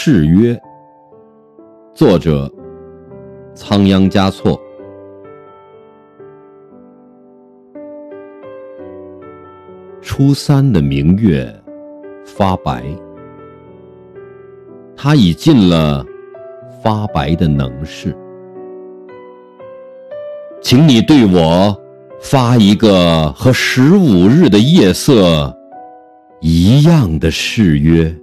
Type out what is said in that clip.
誓约作者仓央嘉措。初三的明月发白他已尽了发白的能事。请你对我发一个和十五日的夜色一样的誓约。